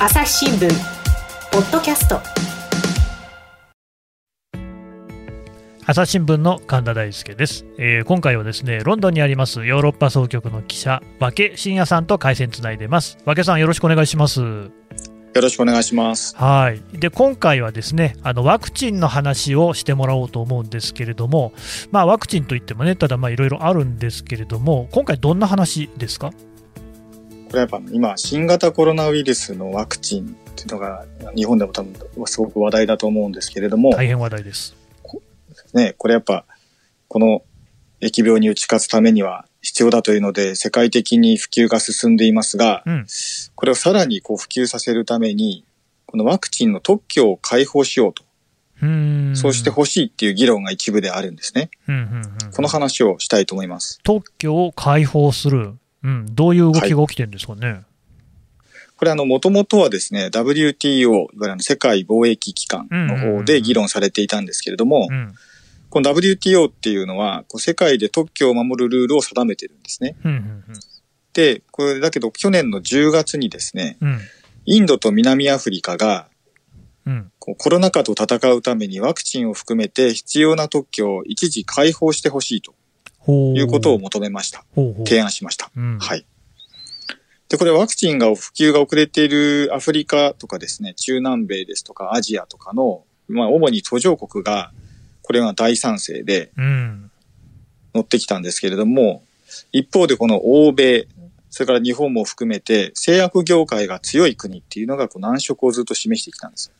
朝日新聞ポッドキャスト。朝日新聞の神田大輔です、えー、今回はですねロンドンにありますヨーロッパ総局の記者和気真也さんと回線つないでます。和気さんよろしくお願いします。よろしくお願いします。はい。で今回はですねあのワクチンの話をしてもらおうと思うんですけれどもまあワクチンといってもねただまあいろいろあるんですけれども今回どんな話ですか？これやっぱ今、新型コロナウイルスのワクチンっていうのが、日本でも多分すごく話題だと思うんですけれども。大変話題です。ね、これやっぱ、この疫病に打ち勝つためには必要だというので、世界的に普及が進んでいますが、うん、これをさらにこう普及させるために、このワクチンの特許を開放しようと。うそうしてほしいっていう議論が一部であるんですね。この話をしたいと思います。特許を開放する。うん、どういう動きが起きてるんですかね？はい、これあの、もともとはですね、WTO、いわゆる世界貿易機関の方で議論されていたんですけれども、この WTO っていうのは、こう世界で特許を守るルールを定めてるんですね。で、これだけど去年の10月にですね、うん、インドと南アフリカが、うん、こうコロナ禍と戦うためにワクチンを含めて必要な特許を一時解放してほしいということを求めました。提案しました。うん、はい。で、これワクチンが普及が遅れているアフリカとかですね、中南米ですとかアジアとかの、まあ主に途上国が、これが大賛成で、乗ってきたんですけれども、一方でこの欧米、それから日本も含めて製薬業界が強い国っていうのがこう難色をずっと示してきたんです。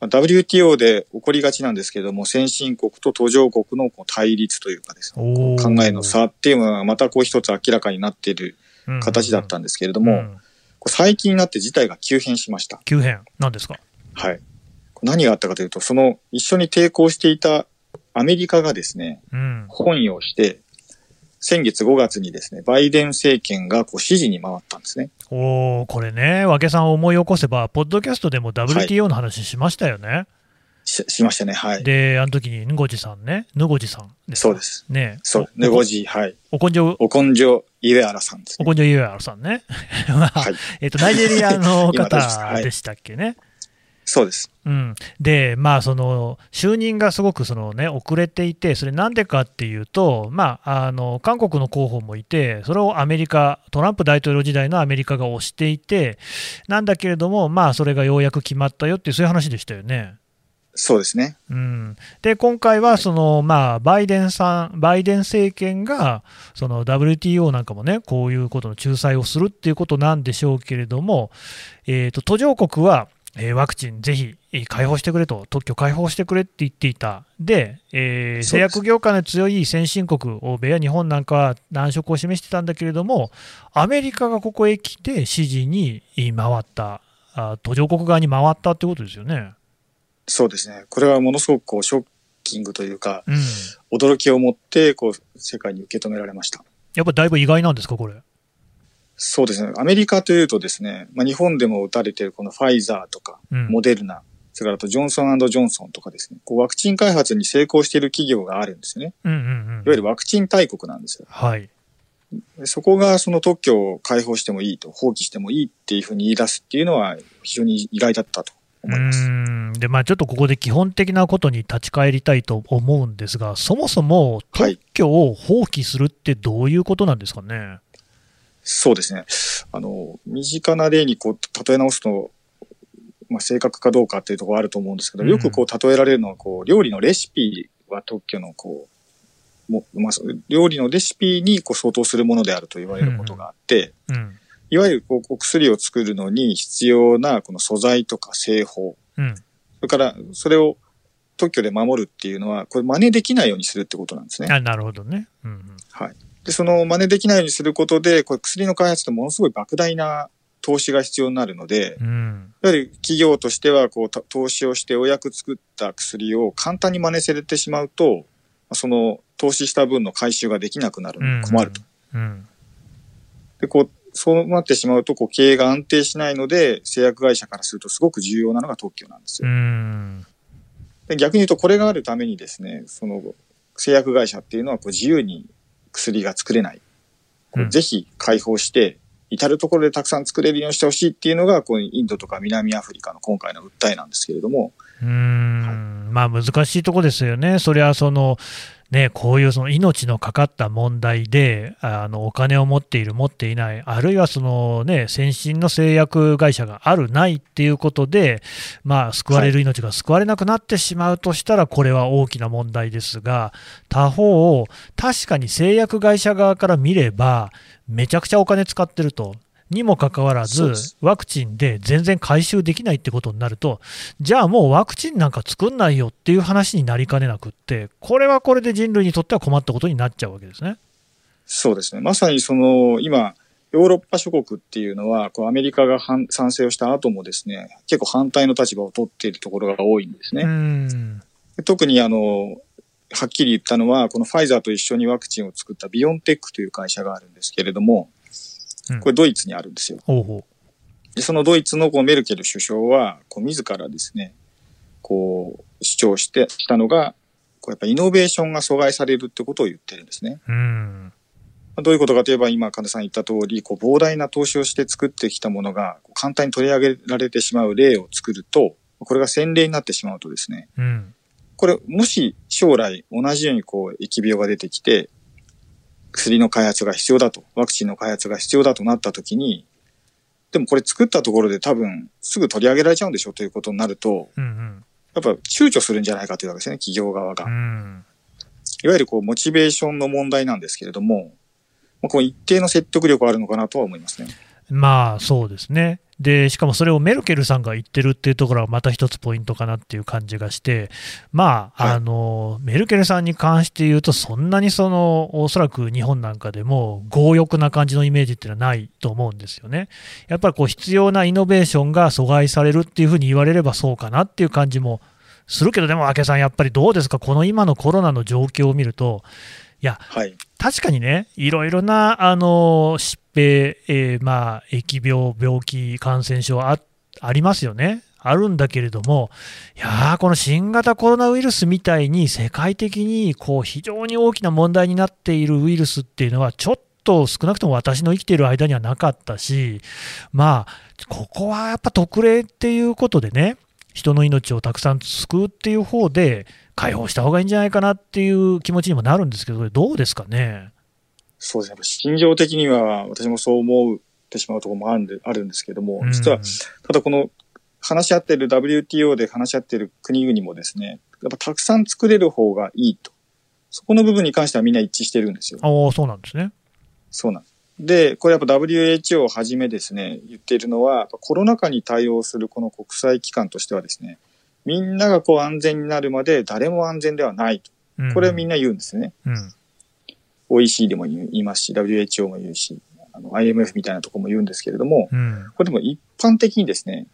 WTO で起こりがちなんですけれども、先進国と途上国の対立というかですね、考えの差っていうのがまたこう一つ明らかになっている形だったんですけれども、うん。うん、最近になって事態が急変しました。急変。何ですか？はい。何があったかというと、その一緒に抵抗していたアメリカがですね、うん、本意をして、先月5月にですね、バイデン政権がこう支持に回ったんですね。おお、これね、和気さん思い起こせば、ポッドキャストでも WTO の話しましたよね。はいししましたね、はい。で、あの時に、ぬごじさんね、ぬごじさんそうです。ねそう、ぬごじ、はい。お根性、お根性、イエアラさんです、ね。お根性イエアラさんね。はい。えっ、と、ナイジェリアの方でしたっけね。そうです。うん、で、まあ、その就任がすごくその、ね、遅れていて、それなんでかっていうと、まあ、あの韓国の候補もいて、それをアメリカ、トランプ大統領時代のアメリカが推していて、なんだけれども、まあ、それがようやく決まったよっていう、そういう話でしたよね。そうですね。うん、で、今回はその、まあ、バイデンさん、バイデン政権が、その WTO なんかもね、こういうことの仲裁をするっていうことなんでしょうけれども、えーと途上国はえー、ワクチンぜひ開放してくれと、特許開放してくれって言っていた、で、えー、製薬業界の強い先進国、欧米や日本なんかは難色を示してたんだけれども、アメリカがここへ来て支持に回った、あ途上国側に回ったってことですよね。そうですね、これはものすごくこうショッキングというか、うん、驚きを持ってこう世界に受け止められました。やっぱだいぶ意外なんですか、これ。そうですね。アメリカというとですね、まあ、日本でも打たれているこのファイザーとか、モデルナ、それからとジョンソンジョンソンとかですね、こうワクチン開発に成功している企業があるんですね。うんうんうん、いわゆるワクチン大国なんですよ。はい。そこがその特許を開放してもいいと、放棄してもいいっていうふうに言い出すっていうのは非常に意外だったと思います。で、まあちょっとここで基本的なことに立ち返りたいと思うんですが、そもそも特許を放棄するってどういうことなんですかね？はいそうですね。あの、身近な例にこう、例え直すと、まあ、正確かどうかっていうところあると思うんですけど、よくこう、例えられるのは、こう、料理のレシピは特許のこう、もまあ、料理のレシピにこう相当するものであると言われることがあって、うんうん、いわゆるこうお薬を作るのに必要なこの素材とか製法、うん、それからそれを特許で守るっていうのは、これ真似できないようにするってことなんですね。あなるほどね。うんうん、はい。で、その真似できないようにすることで、これ薬の開発ってものすごい莫大な投資が必要になるので、うん、やはり企業としてはこう投資をしてお役作った薬を簡単に真似されてしまうと、その投資した分の回収ができなくなるので困ると。うんうん、で、こう、そうなってしまうと、こう、経営が安定しないので、製薬会社からするとすごく重要なのが特許なんですよ。で逆に言うと、これがあるためにですね、その、製薬会社っていうのはこう自由に薬が作れない。うん、ぜひ開放して、至るところでたくさん作れるようにしてほしいっていうのが、こうインドとか南アフリカの今回の訴えなんですけれども。うん、はい、まあ難しいとこですよね。それはその、ね、こういうその命のかかった問題であのお金を持っている、持っていない、あるいはその、ね、先進の製薬会社がある、ないっていうことで、まあ、救われる命が救われなくなってしまうとしたら、これは大きな問題ですが、他方、確かに製薬会社側から見れば、めちゃくちゃお金使ってると。にもかかわらず、ワクチンで全然回収できないってことになると、じゃあもうワクチンなんか作んないよっていう話になりかねなくって、これはこれで人類にとっては困ったことになっちゃうわけですね。そうですね。まさにその、今、ヨーロッパ諸国っていうのは、こうアメリカが賛成をした後もですね、結構反対の立場を取っているところが多いんですね。特にあの、はっきり言ったのは、このファイザーと一緒にワクチンを作ったビオンテックという会社があるんですけれども、これドイツにあるんですよ。でそのドイツのこうメルケル首相は、こう自らですね、こう主張してしたのが、こうやっぱイノベーションが阻害されるってことを言ってるんですね。うんどういうことかといえば、今、神田さん言った通り、こう、膨大な投資をして作ってきたものが、簡単に取り上げられてしまう例を作ると、これが先例になってしまうとですね、うん、これ、もし将来同じようにこう、疫病が出てきて、薬の開発が必要だと、ワクチンの開発が必要だとなった時に、でもこれ作ったところで多分すぐ取り上げられちゃうんでしょということになると、うんうん、やっぱ躊躇するんじゃないかというわけですね、企業側が。うん、いわゆるこう、モチベーションの問題なんですけれども、こう一定の説得力あるのかなとは思いますね。まあそうですね。で、しかもそれをメルケルさんが言ってるっていうところはまた一つポイントかなっていう感じがして、まあ、はい、あの、メルケルさんに関して言うと、そんなにその、おそらく日本なんかでも強欲な感じのイメージっていうのはないと思うんですよね。やっぱりこう必要なイノベーションが阻害されるっていうふうに言われればそうかなっていう感じもするけど、でも、明さん、やっぱりどうですか、この今のコロナの状況を見ると、いや、はい、確かにね、いろいろなあの疾病、えー、まあ、疫病、病気、感染症あありますよね。あるんだけれども、いやこの新型コロナウイルスみたいに世界的にこう非常に大きな問題になっているウイルスっていうのは、ちょっと少なくとも私の生きている間にはなかったし、まあ、ここはやっぱ特例っていうことでね、人の命をたくさん救うっていう方で、解放した方がいいんじゃないかなっていう気持ちにもなるんですけど、どうですかね？そうですね。心情的には私もそう思ってしまうところもあるんであるんですけども、実は、ただこの話し合ってる WTO で話し合ってる国々もですね、やっぱたくさん作れる方がいいと。そこの部分に関してはみんな一致してるんですよ。ああ、そうなんですね。そうなんです。で、これやっぱ WHO をはじめですね、言っているのは、コロナ禍に対応するこの国際機関としてはですね、みんながこう安全になるまで誰も安全ではないと。これはみんな言うんですね。うん、OECD も言いますし、WHO も言うし、あの IMF みたいなところも言うんですけれども、うん、これでも一般的にですね、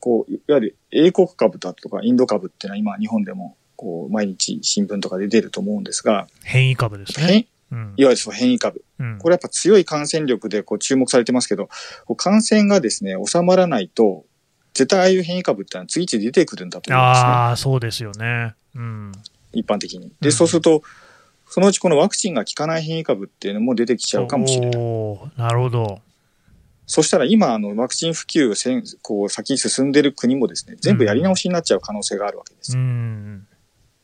こう、いわゆる英国株だとかインド株っていうのは今日本でもこう毎日新聞とかで出ると思うんですが、変異株ですね。うん、いわゆるその変異株、うん、これやっぱ強い感染力でこう注目されてますけど、感染がですね、収まらないと、絶対ああいう変異株ってのは次々出てくるんだと思うんですね。ああ、そうですよね。うん。一般的に。で、そうすると、そのうちこのワクチンが効かない変異株っていうのも出てきちゃうかもしれない。なるほど。そしたら今、あの、ワクチン普及せん、こう、先に進んでる国もですね、全部やり直しになっちゃう可能性があるわけです。うん、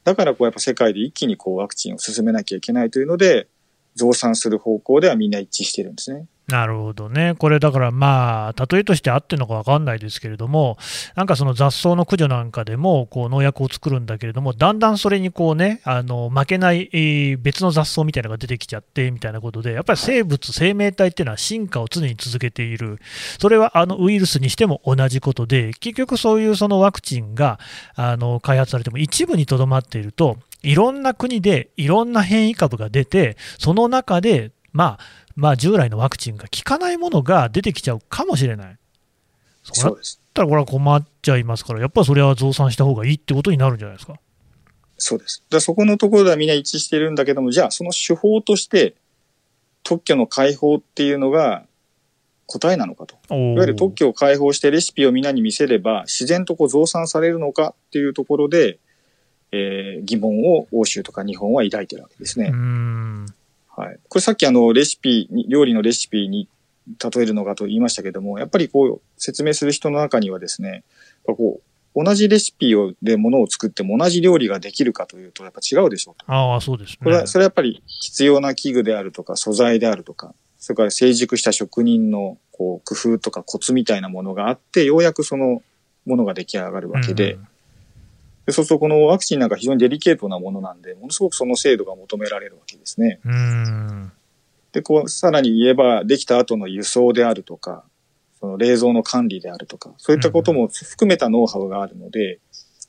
だから、こう、やっぱ世界で一気にこう、ワクチンを進めなきゃいけないというので、増産する方向ではみんな一致してるんですね。なるほどね、これだからまあ、例えとしてあってるのか分かんないですけれども、なんかその雑草の駆除なんかでもこう農薬を作るんだけれども、だんだんそれにこうね、あの負けない別の雑草みたいなのが出てきちゃってみたいなことで、やっぱり生物、生命体っていうのは進化を常に続けている、それはあのウイルスにしても同じことで、結局そういうそのワクチンがあの開発されても一部にとどまっていると、いろんな国でいろんな変異株が出て、その中で、まあ、まあ、従来のワクチンが効かないものが出てきちゃうかもしれない。そうです。たらこれは困っちゃいますから、やっぱりそれは増産した方がいいってことになるんじゃないですか？そうです。だそこのところではみんな一致してるんだけども、じゃあその手法として特許の解放っていうのが答えなのかと。いわゆる特許を解放してレシピをみんなに見せれば自然とこう増産されるのかっていうところで、えー、疑問を欧州とか日本は抱いてるわけですね。うんはい。これさっきあの、レシピに、料理のレシピに例えるのかと言いましたけども、やっぱりこう説明する人の中にはですね、こう同じレシピをでものを作っても同じ料理ができるかというと、やっぱ違うでしょうと。ああ、そうですね。これは、それはやっぱり必要な器具であるとか、素材であるとか、それから成熟した職人のこう工夫とかコツみたいなものがあって、ようやくそのものが出来上がるわけで、うんでそうするとこのワクチンなんか非常にデリケートなものなんで、ものすごくその精度が求められるわけですね。うん。で、こう、さらに言えば、できた後の輸送であるとか、その冷蔵の管理であるとか、そういったことも含めたノウハウがあるので、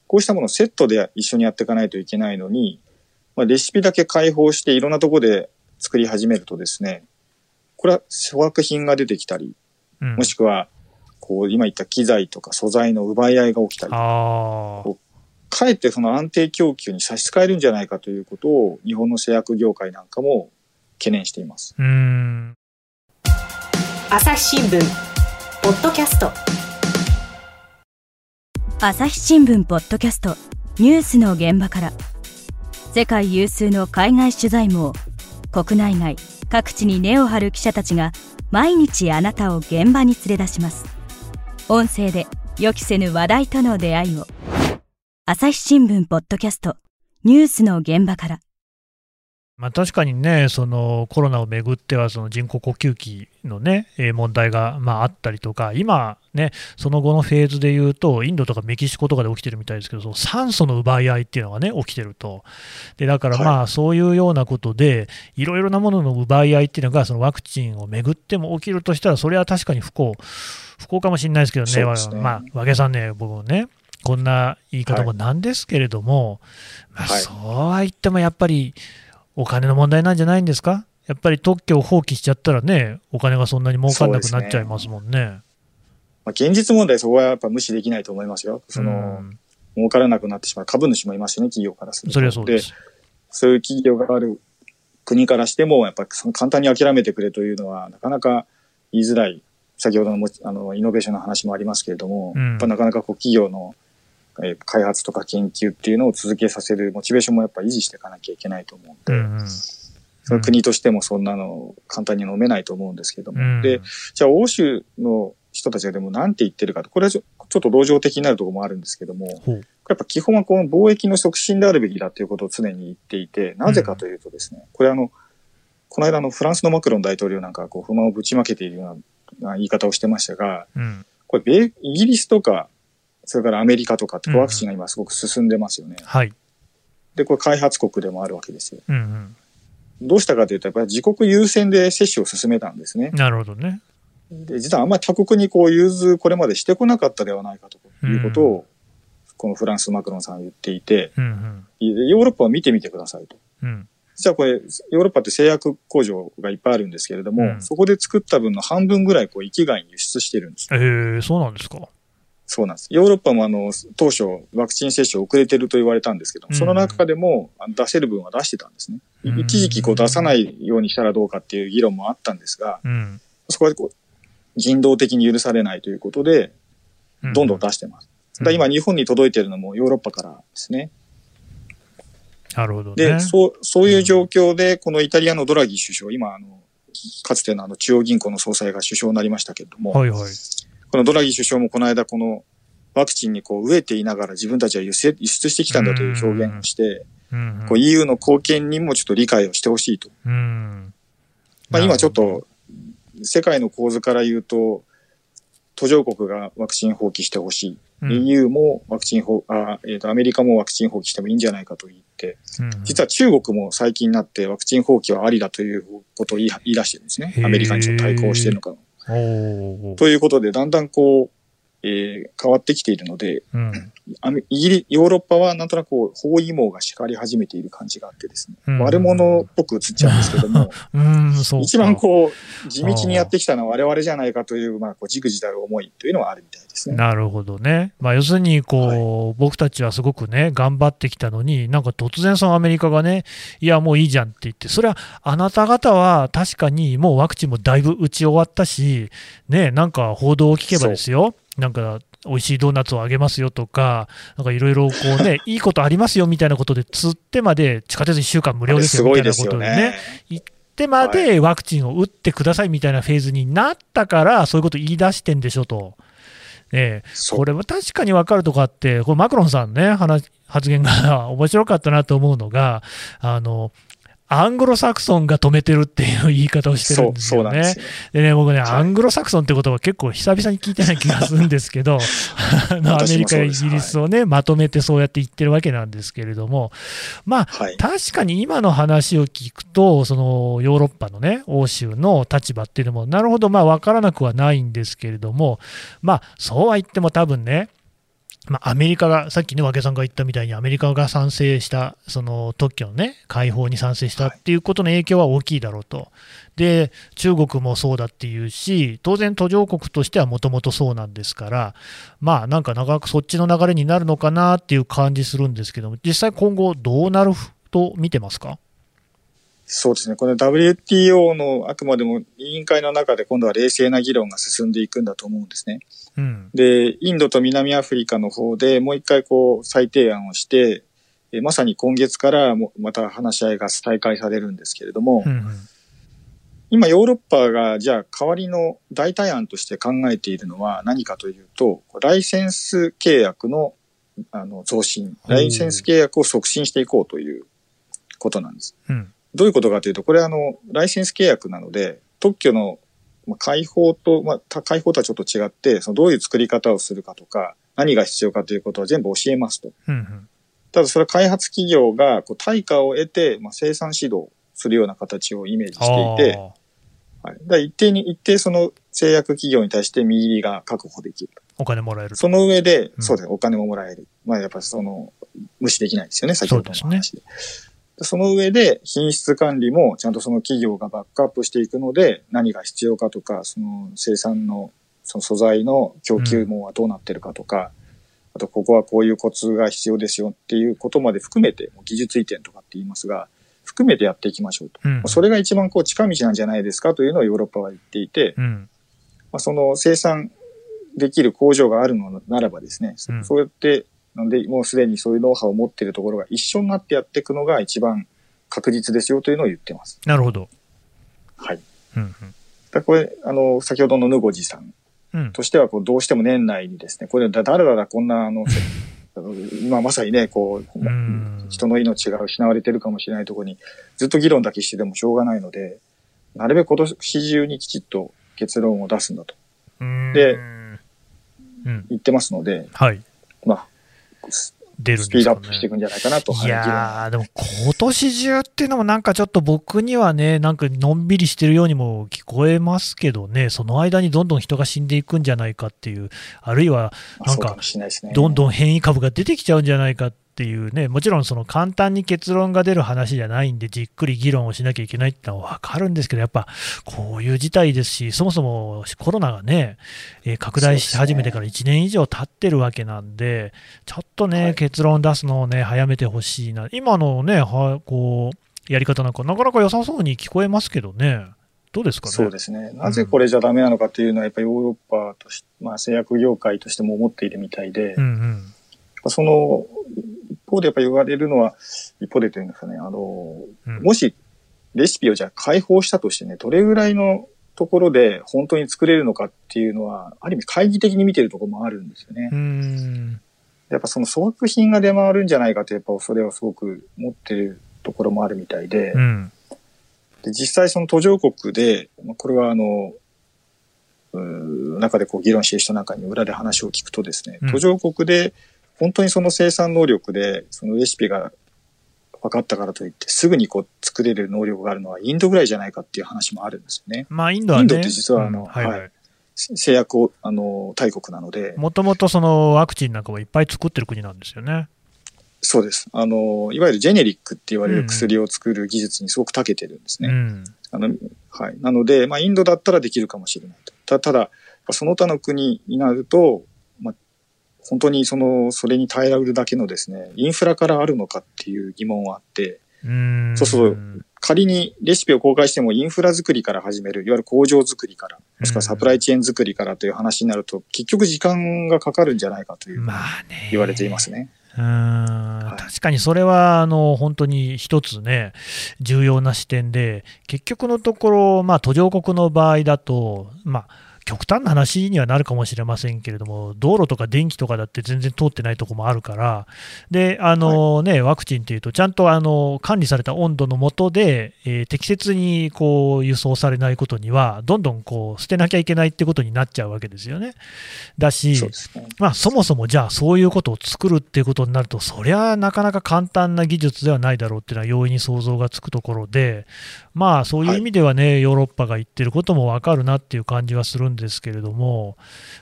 こうしたものをセットで一緒にやっていかないといけないのに、まあ、レシピだけ開放していろんなところで作り始めるとですね、これは粗悪品が出てきたり、もしくは、こう、今言った機材とか素材の奪い合いが起きたり、かえってその安定供給に差し支えるんじゃないかということを日本の製薬業界なんかも懸念しています。うん。朝日新聞ポッドキャスト。朝日新聞ポッドキャストニュースの現場から。世界有数の海外取材網国内外各地に根を張る記者たちが毎日あなたを現場に連れ出します。音声で予期せぬ話題との出会いを朝日新聞ポッドキャストニュースの現場から。まあ、確かにね、そのコロナをめぐっては、その人工呼吸器のね、問題がまああったりとか、今、ね、その後のフェーズでいうと、インドとかメキシコとかで起きてるみたいですけど、その酸素の奪い合いっていうのがね、起きてると。でだからまあ、そういうようなことで、いろいろなものの奪い合いっていうのが、そのワクチンをめぐっても起きるとしたら、それは確かに不幸、不幸かもしれないですけどね、ね。まあ、和気さんね、僕もね、こんな言い方もなんですけれども、はい、まあ、そうは言ってもやっぱり、お金の問題なんじゃないんですか？やっぱり特許を放棄しちゃったらね、お金がそんなに儲かんなくなっちゃいますもんね。ねまあ、現実問題、そこはやっぱ無視できないと思いますよ。その、うん、儲からなくなってしまう株主もいますしね、企業からすると。それはそうです。そういう企業がある国からしても、やっぱり簡単に諦めてくれというのは、なかなか言いづらい。先ほどのあのイノベーションの話もありますけれども、うん、やっぱなかなかこう企業のえー、開発とか研究っていうのを続けさせるモチベーションもやっぱ維持していかなきゃいけないと思うんで、うんうん、その国としてもそんなの簡単に飲めないと思うんですけども、うん、で、じゃあ欧州の人たちがでも何て言ってるかと、これはちょっと同情的になるところもあるんですけども、やっぱ基本はこの貿易の促進であるべきだということを常に言っていて、なぜかというとですね、これあの、この間のフランスのマクロン大統領なんかこう不満をぶちまけているような言い方をしてましたが、うん、これイギリスとかそれからアメリカとかってワクチンが今すごく進んでますよね。うん、はい。で、これ開発国でもあるわけですよ。うんうん、どうしたかというと、やっぱり自国優先で接種を進めたんですね。なるほどね。で、実はあんまり他国にこう融通これまでしてこなかったではないかということを、うん、このフランスマクロンさんは言っていて、うんうん、ヨーロッパを見てみてくださいと。うん実はこれ、ヨーロッパって製薬工場がいっぱいあるんですけれども、うん、そこで作った分の半分ぐらいこう域外に輸出してるんです。ええー、そうなんですか。そうなんです。ヨーロッパもあの、当初、ワクチン接種遅れてると言われたんですけど、その中でも出せる分は出してたんですね。一時期こう出さないようにしたらどうかっていう議論もあったんですが、うん、そこでこう、人道的に許されないということで、どんどん出してます。うん、だ今日本に届いてるのもヨーロッパからですね。なるほど、ね、で、そう、そういう状況で、このイタリアのドラギ首相、今あの、かつてのあの中央銀行の総裁が首相になりましたけれども、はいはい。このドラギ首相もこの間このワクチンにこう飢えていながら自分たちは輸出してきたんだという表現をして、こう EU の貢献にもちょっと理解をしてほしいと。まあ、今ちょっと世界の構図から言うと、途上国がワクチン放棄してほしい。うん、EU もワクチン放、あ、えっ、ー、と、アメリカもワクチン放棄してもいいんじゃないかと言って、うん、実は中国も最近になってワクチン放棄はありだということを言い言い出してるんですね。アメリカにちょっと対抗してるのかということで、だんだんこう、えー、変わってきているので、うん、イギリヨーロッパはなんとなくこう包囲網が敷かれ始めている感じがあってですね、うん、悪者っぽく映っちゃうんですけども、うん、一番こう、地道にやってきたのは我々じゃないかという、まあ、こう、じくじたる思いというのはあるみたいですね。なるほどね。まあ、要するに、こう、はい、僕たちはすごくね、頑張ってきたのに、なんか突然そのアメリカがね、いや、もういいじゃんって言って、それはあなた方は確かにもうワクチンもだいぶ打ち終わったし、ね、なんか報道を聞けばですよ、なんか美味しいドーナツをあげますよとか、なんかいろいろこうね、いいことありますよみたいなことで、釣ってまで地下鉄1週間無料ですよみたいなことでね、言っってまでワクチンを打ってくださいみたいなフェーズになったから、そういうこと言い出してんでしょと。ええ、これは確かに分かるとこあって、これマクロンさんね、話発言が 面白かったなと思うのが、あのアングロサクソンが止めてるっていう言い方をしてるんですよね。でね、僕ね、アングロサクソンって言葉結構久々に聞いてない気がするんですけど、あのアメリカやイギリスをね、まとめてそうやって言ってるわけなんですけれども、まあ、はい、確かに今の話を聞くと、そのヨーロッパのね、欧州の立場っていうのも、なるほど、まあ分からなくはないんですけれども、まあ、そうは言っても多分ね、まあ、アメリカが、さっきね、和気さんが言ったみたいに、アメリカが賛成した、その特許のね、解放に賛成したっていうことの影響は大きいだろうと。で、中国もそうだっていうし、当然途上国としてはもともとそうなんですから、まあなんか長くそっちの流れになるのかなっていう感じするんですけども、実際今後どうなると見てますか？そうですね。この WTO のあくまでも委員会の中で今度は冷静な議論が進んでいくんだと思うんですね。うん、で、インドと南アフリカの方でもう一回こう再提案をして、えまさに今月からもまた話し合いが再開されるんですけれども、うんうん、今ヨーロッパがじゃあ代わりの代替案として考えているのは何かというと、ライセンス契約のあの増進、ライセンス契約を促進していこうということなんです。うんどういうことかというと、これあの、ライセンス契約なので、特許の解放と、まあ、解放とはちょっと違って、そのどういう作り方をするかとか、何が必要かということを全部教えますと。うんうん、ただそれは開発企業がこう対価を得て、まあ、生産指導するような形をイメージしていて、はい、だ一定に、一定その製薬企業に対して見入りが確保できる。お金もらえる。その上で、うん、そうです、お金ももらえる。まあやっぱその、無視できないですよね、先ほどの話で。その上で品質管理もちゃんとその企業がバックアップしていくので、何が必要かとか、その生産のその素材の供給網はどうなってるかとか、うん、あとここはこういうコツが必要ですよっていうことまで含めて、技術移転とかって言いますが、含めてやっていきましょうと。うん、それが一番こう近道なんじゃないですかというのをヨーロッパは言っていて、うん、まあ、その生産できる工場があるのならばですね、そうやってなんで、もうすでにそういうノウハウを持っているところが一緒になってやっていくのが一番確実ですよというのを言ってます。なるほど。はい。うんうん、だこれ、あの、先ほどのヌゴジさんとしては、こう、どうしても年内にですね、これ、だだらだらこんな、あの、今まさにね、こう、人の命が失われてるかもしれないところに、ずっと議論だけしてでもしょうがないので、なるべく今年中にきちっと結論を出すんだと。で、言ってますので、はい。まあ、出るんですか、ね、スピードアップしていくんじゃないかなと。いやー、でも今年中っていうのもなんかちょっと僕にはね、なんかのんびりしてるようにも聞こえますけどね、その間にどんどん人が死んでいくんじゃないかっていう、あるいはなんか、どんどん変異株が出てきちゃうんじゃないかってっていうね、もちろんその簡単に結論が出る話じゃないんで、じっくり議論をしなきゃいけないってのは分かるんですけど、やっぱこういう事態ですし、そもそもコロナがね、えー、拡大し始めてから1年以上経ってるわけなんで、ちょっとね、はい、結論出すのをね、早めてほしいな、今のね、はこうやり方なんか、なかなか良さそうに聞こえますけどね。どうですかね？そうですね。なぜこれじゃダメなのかっていうのは、やっぱりヨーロッパとして、まあ、製薬業界としても思っているみたいで、うんうん、その方でやっぱ言われるのは、一方でというんですかね、あの、うん、もしレシピをじゃあ開放したとしてね、どれぐらいのところで本当に作れるのかっていうのは、ある意味懐疑的に見てるところもあるんですよね。やっぱその粗悪品が出回るんじゃないかとやっぱ恐れをすごく持ってるところもあるみたいで、うん、で実際その途上国で、これはあの、中でこう議論している人なんかに裏で話を聞くとですね、途上国で本当にその生産能力で、そのレシピが分かったからといって、すぐにこう作れる能力があるのはインドぐらいじゃないかっていう話もあるんですよね。まあ、インドは、ね、インドって実はあの、うん、はい、はい、製薬を、あの、大国なので。もともとそのワクチンなんかもいっぱい作ってる国なんですよね。そうです。あの、いわゆるジェネリックって言われる薬を作る技術にすごく長けてるんですね。うん、あのはい。なので、まあ、インドだったらできるかもしれないと。たただ、その他の国になると、本当にその、それに耐えられるだけのですね、インフラからあるのかっていう疑問はあって、そうそう、仮にレシピを公開してもインフラ作りから始める、いわゆる工場作りから、もしくはサプライチェーン作りからという話になると、結局時間がかかるんじゃないかという、言われていますね。うん、確かにそれはあの本当に一つね、重要な視点で、結局のところ、まあ、途上国の場合だと、まあ、極端な話にはなるかもしれませんけれども、道路とか電気とかだって全然通ってないところもあるから、であのね、ワクチンというと、ちゃんとあの管理された温度の下で、えー、適切にこう輸送されないことには、どんどんこう捨てなきゃいけないってことになっちゃうわけですよね。だし、そ、ね、まあ、そもそもじゃあ、そういうことを作るっていうことになると、そりゃなかなか簡単な技術ではないだろうっていうのは容易に想像がつくところで、まあ、そういう意味ではね、はい、ヨーロッパが言ってることも分かるなっていう感じはするんですけれども、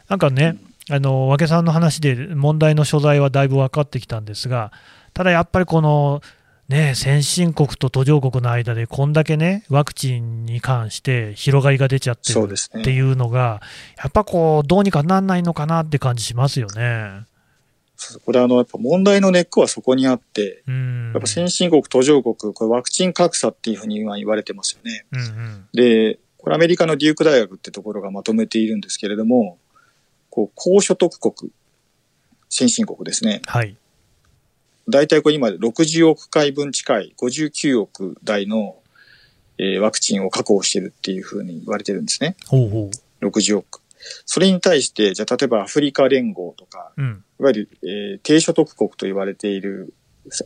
なんかね、あの和気さんの話で問題の所在はだいぶ分かってきたんですが、ただやっぱりこの、ね、先進国と途上国の間でこんだけね、ワクチンに関して広がりが出ちゃってるっていうのが、ね、やっぱこう、どうにかなんないのかなって感じしますよね。これあの、やっぱ問題の根っこはそこにあって、やっぱ先進国、途上国、これワクチン格差っていうふうに今言われてますよね。うんうん、で、これアメリカのデューク大学ってところがまとめているんですけれども、こう、高所得国、先進国ですね。はい。大体これ今60億回分近い59億台の、えー、ワクチンを確保してるっていうふうに言われてるんですね。ほうほう60億。それに対して、じゃあ例えばアフリカ連合とか、うん、いわゆる、えー、低所得国と言われている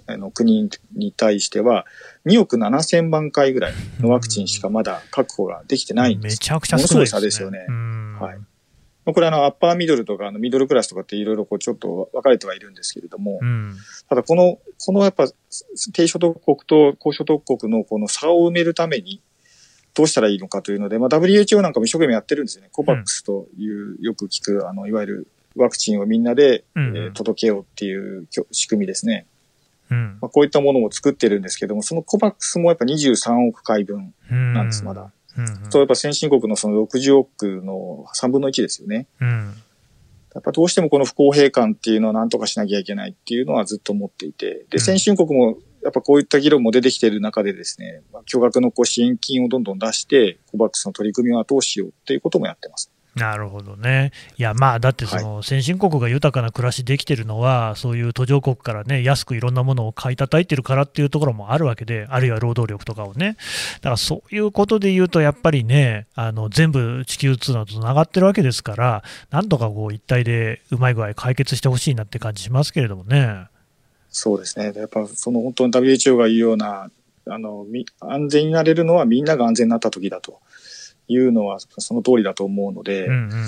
あの国に対しては、2億7千万回ぐらいのワクチンしかまだ確保ができてないんです。めちゃくちゃ少ないです、ね、差ですよね。はい。これあの、アッパーミドルとか、あの、ミドルクラスとかっていろいろこう、ちょっと分かれてはいるんですけれども、うん、ただこの、このやっぱ、低所得国と高所得国のこの差を埋めるために、どうしたらいいのかというので、まあ、WHO なんかも一生懸命やってるんですよね。コバックスという、よく聞く、あの、いわゆるワクチンをみんなで、えー、届けようっていう仕組みですね。うん、まあ、こういったものも作ってるんですけども、そのコバックスもやっぱ23億回分なんです、まだ。うんうん、そうやっぱ先進国のその60億の3分の1ですよね。うん、やっぱどうしてもこの不公平感っていうのは何とかしなきゃいけないっていうのはずっと思っていて、で、先進国もやっぱこういった議論も出てきている中でですね、巨額のこう支援金をどんどん出して、コバックスの取り組みを後押ししようっていうこともやってます。なるほどね。いや、まあ、だってその先進国が豊かな暮らしできてるのは、はい、そういう途上国からね、安くいろんなものを買い叩いてるからっていうところもあるわけで、あるいは労働力とかをね。だからそういうことで言うと、やっぱりね、あの全部地球通などとつながってるわけですから、なんとかこう一体でうまい具合解決してほしいなって感じしますけれどもね。そうですね。やっぱその本当に WHO が言うような、あの、安全になれるのはみんなが安全になった時だというのはその通りだと思うので、うんうん、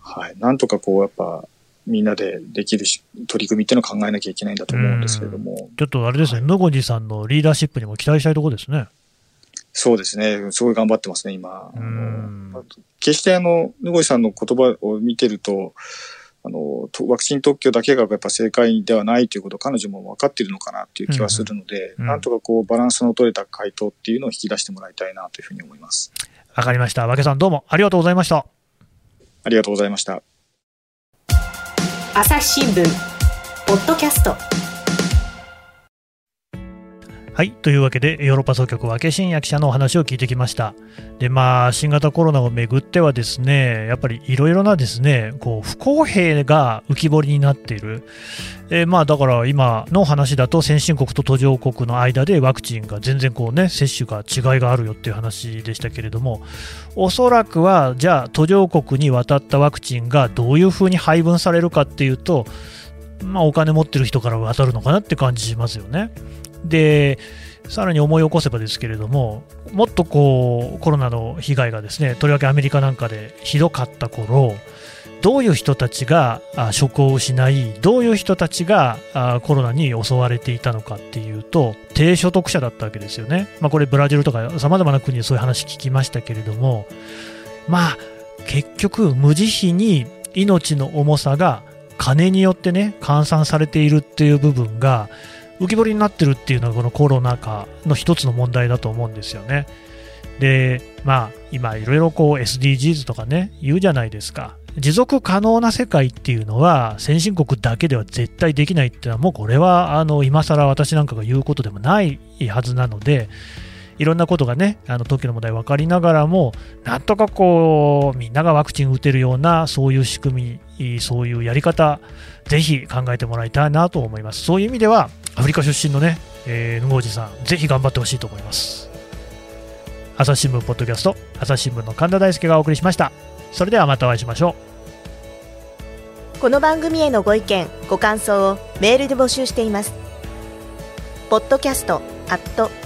はい。なんとかこうやっぱみんなでできるし取り組みっていうのを考えなきゃいけないんだと思うんですけれども。ちょっとあれですね、野、はい、越さんのリーダーシップにも期待したいところですね。そうですね。すごい頑張ってますね、今。決してあの、野越さんの言葉を見てると、あの、ワクチン特許だけがやっぱ正解ではないということを彼女も分かっているのかなっていう気はするので、うんうん、なんとかこうバランスの取れた回答っていうのを引き出してもらいたいなというふうに思います。わかりました。和気さんどうもありがとうございました。ありがとうございました。朝日新聞ポッドキャストはい。というわけで、ヨーロッパ総局、和気真也記者のお話を聞いてきました。で、まあ、新型コロナをめぐってはですね、やっぱりいろいろなですね、こう、不公平が浮き彫りになっている。えー、まあ、だから今の話だと、先進国と途上国の間でワクチンが全然こうね、接種が違いがあるよっていう話でしたけれども、おそらくは、じゃあ、途上国に渡ったワクチンがどういうふうに配分されるかっていうと、まあ、お金持ってる人から渡るのかなって感じしますよね。でさらに思い起こせばですけれども、もっとこうコロナの被害がですねとりわけアメリカなんかでひどかった頃どういう人たちが職を失い、どういう人たちがコロナに襲われていたのかっていうと、低所得者だったわけですよね。まあ、これ、ブラジルとかさまざまな国でそういう話聞きましたけれども、まあ、結局、無慈悲に命の重さが金によってね、換算されているっていう部分が、浮き彫りになってるっていうのがこのコロナ禍の一つの問題だと思うんですよね。で、まあ、今いろいろこう SDGs とかね、言うじゃないですか。持続可能な世界っていうのは先進国だけでは絶対できないっていうのはもうこれはあの今更私なんかが言うことでもないはずなのでいろんなことがね、あの東京の問題分かりながらも、なんとかこう、みんながワクチン打てるような、そういう仕組み、そういうやり方、ぜひ考えてもらいたいなと思います。そういう意味では、アフリカ出身のね、えー、ヌゴージさん、ぜひ頑張ってほしいと思います。朝日新聞ポッドキャスト、朝日新聞の神田大輔がお送りしました。それではまたお会いしましょう。この番組へのご意見、ご感想をメールで募集しています。ポッドキャストアット